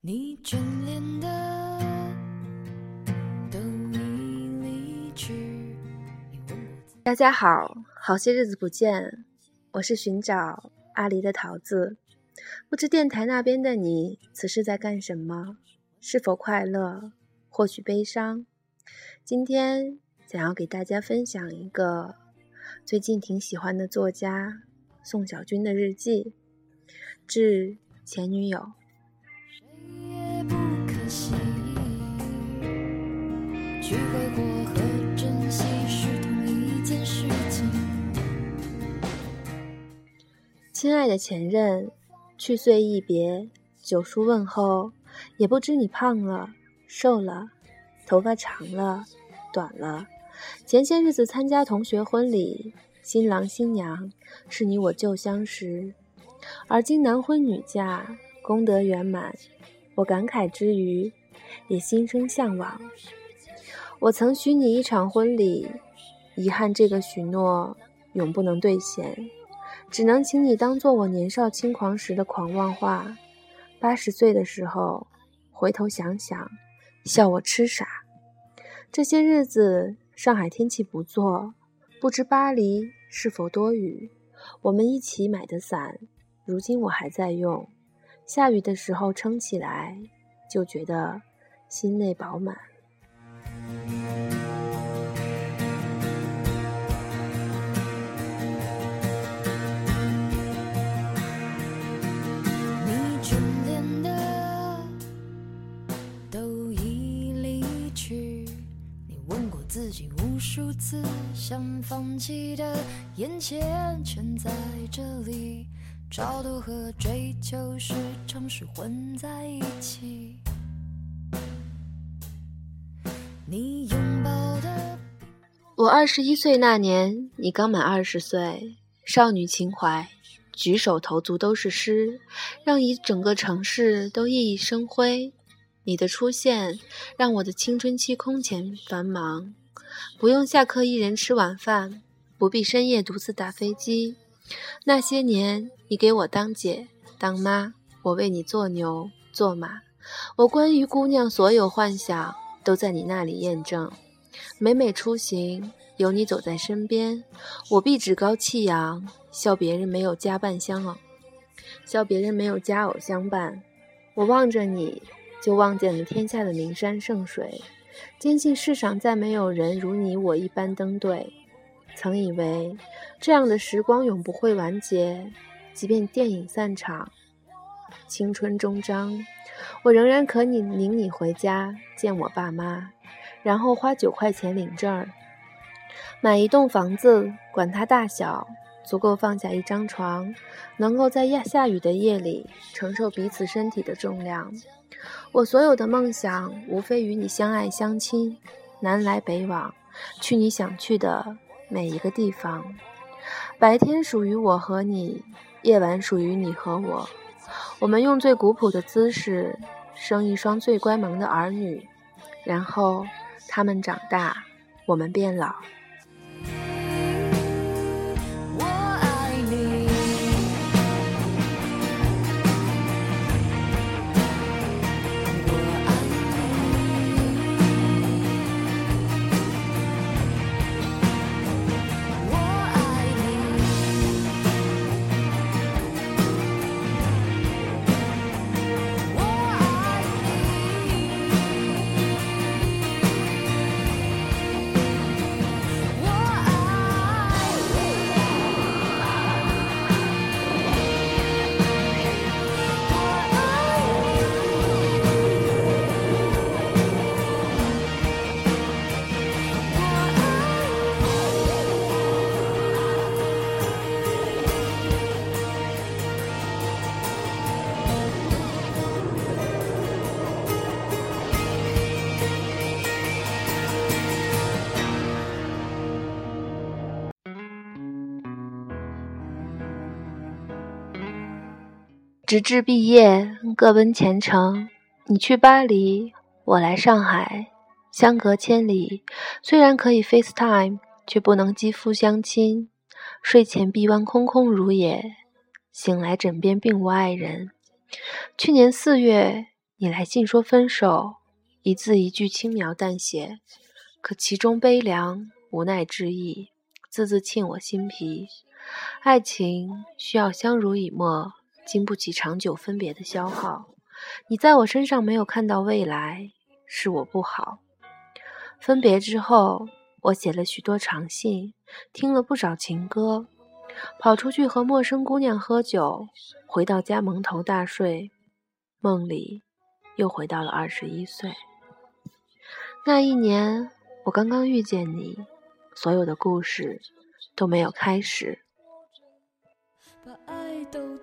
你眷恋的都已离去。大家好，好些日子不见，我是寻找阿离的桃子。不知电台那边的你此时在干什么？是否快乐？或许悲伤？今天想要给大家分享一个最近挺喜欢的作家宋小军的日记，致前女友。去挥霍和珍惜是同一件事情。亲爱的前任，去岁一别，九叔问候，也不知你胖了、瘦了，头发长了、短了。前些日子参加同学婚礼，新郎新娘是你我旧相识，而今男婚女嫁，功德圆满。我感慨之余，也心生向往。我曾许你一场婚礼，遗憾这个许诺永不能兑现。只能请你当做我年少轻狂时的狂妄话。八十岁的时候，回头想想，笑我痴傻。这些日子，上海天气不错，不知巴黎是否多雨。我们一起买的伞，如今我还在用。下雨的时候撑起来，就觉得心内饱满。自己无数次，想放弃的眼前全在这里，超度和追求时常是混在一起。你拥抱的。我二十一岁那年，你刚满二十岁，少女情怀，举手投足都是诗，让一整个城市都熠熠生辉。你的出现，让我的青春期空前繁忙，不用下课一人吃晚饭，不必深夜独自打飞机。那些年，你给我当姐当妈，我为你做牛做马，我关于姑娘所有幻想，都在你那里验证。每每出行，有你走在身边，我必趾高气扬，笑别人没有家伴相偶，笑别人没有佳偶相伴。我望着你，就望见了天下的名山圣水，坚信世上再没有人如你我一般登对。曾以为这样的时光永不会完结，即便电影散场，青春终章，我仍然可你领你回家见我爸妈。然后花九块钱领证儿，买一栋房子，管它大小，足够放下一张床，能够在下下雨的夜里承受彼此身体的重量。我所有的梦想，无非与你相爱相亲，南来北往，去你想去的每一个地方。白天属于我和你，夜晚属于你和我。我们用最古朴的姿势，生一双最乖萌的儿女，然后。他们长大，我们变老。直至毕业，各奔前程。你去巴黎，我来上海，相隔千里，虽然可以 FaceTime，却不能肌肤相亲。睡前臂弯空空如也，醒来枕边并无爱人。去年四月，你来信说分手，一字一句轻描淡写，可其中悲凉、无奈之意，字字沁我心脾。爱情需要相濡以沫，经不起长久分别的消耗。你在我身上没有看到未来，是我不好。分别之后，我写了许多长信，听了不少情歌，跑出去和陌生姑娘喝酒，回到家蒙头大睡，梦里。又回到了二十一岁。那一年，我刚刚遇见你，所有的故事都没有开始。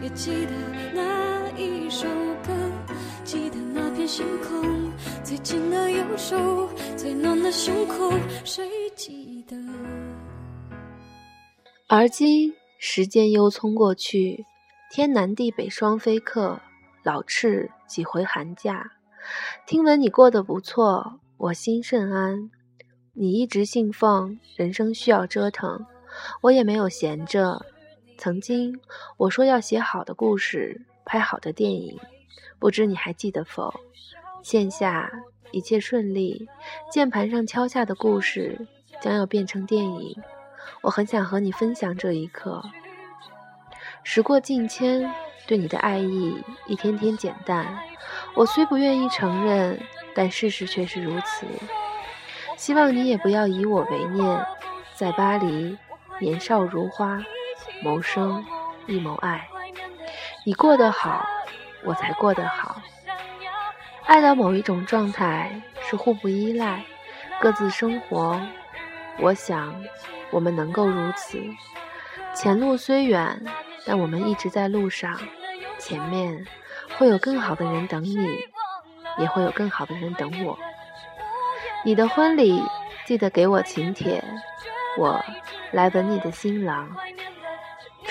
也记得那一首歌，记得那片星空，最紧的右手，最暖的胸口，谁记得？而今时间又匆过去，天南地北双飞客，老翅几回寒假。听闻你过得不错，我心甚安。你一直信奉人生需要折腾，我也没有闲着。曾经我说要写好的故事，拍好的电影，不知你还记得否？线下一切顺利，键盘上敲下的故事将要变成电影，我很想和你分享这一刻。时过境迁，对你的爱意一天天减淡。我虽不愿意承认，但事实却是如此。希望你也不要以我为念，在巴黎，年少如花，谋生亦谋爱。你过得好，我才过得好。爱到某一种状态是互不依赖，各自生活。我想，我们能够如此。前路虽远，但我们一直在路上，前面。会有更好的人等你，也会有更好的人等我。你的婚礼记得给我请帖，我来吻你的新郎。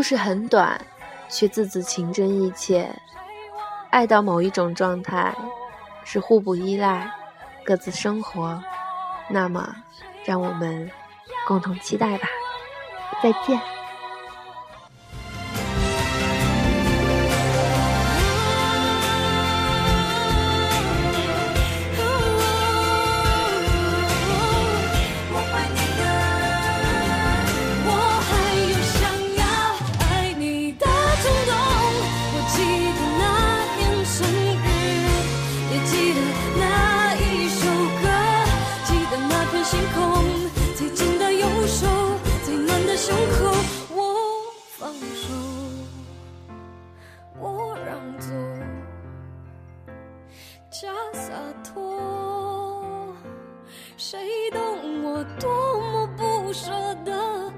故事很短，却字字情真意切。爱到某一种状态，是互不依赖，各自生活。那么，让我们共同期待吧。再见。换星空最紧的右手最暖的胸口我放手我让座假洒脱谁懂我多么不舍得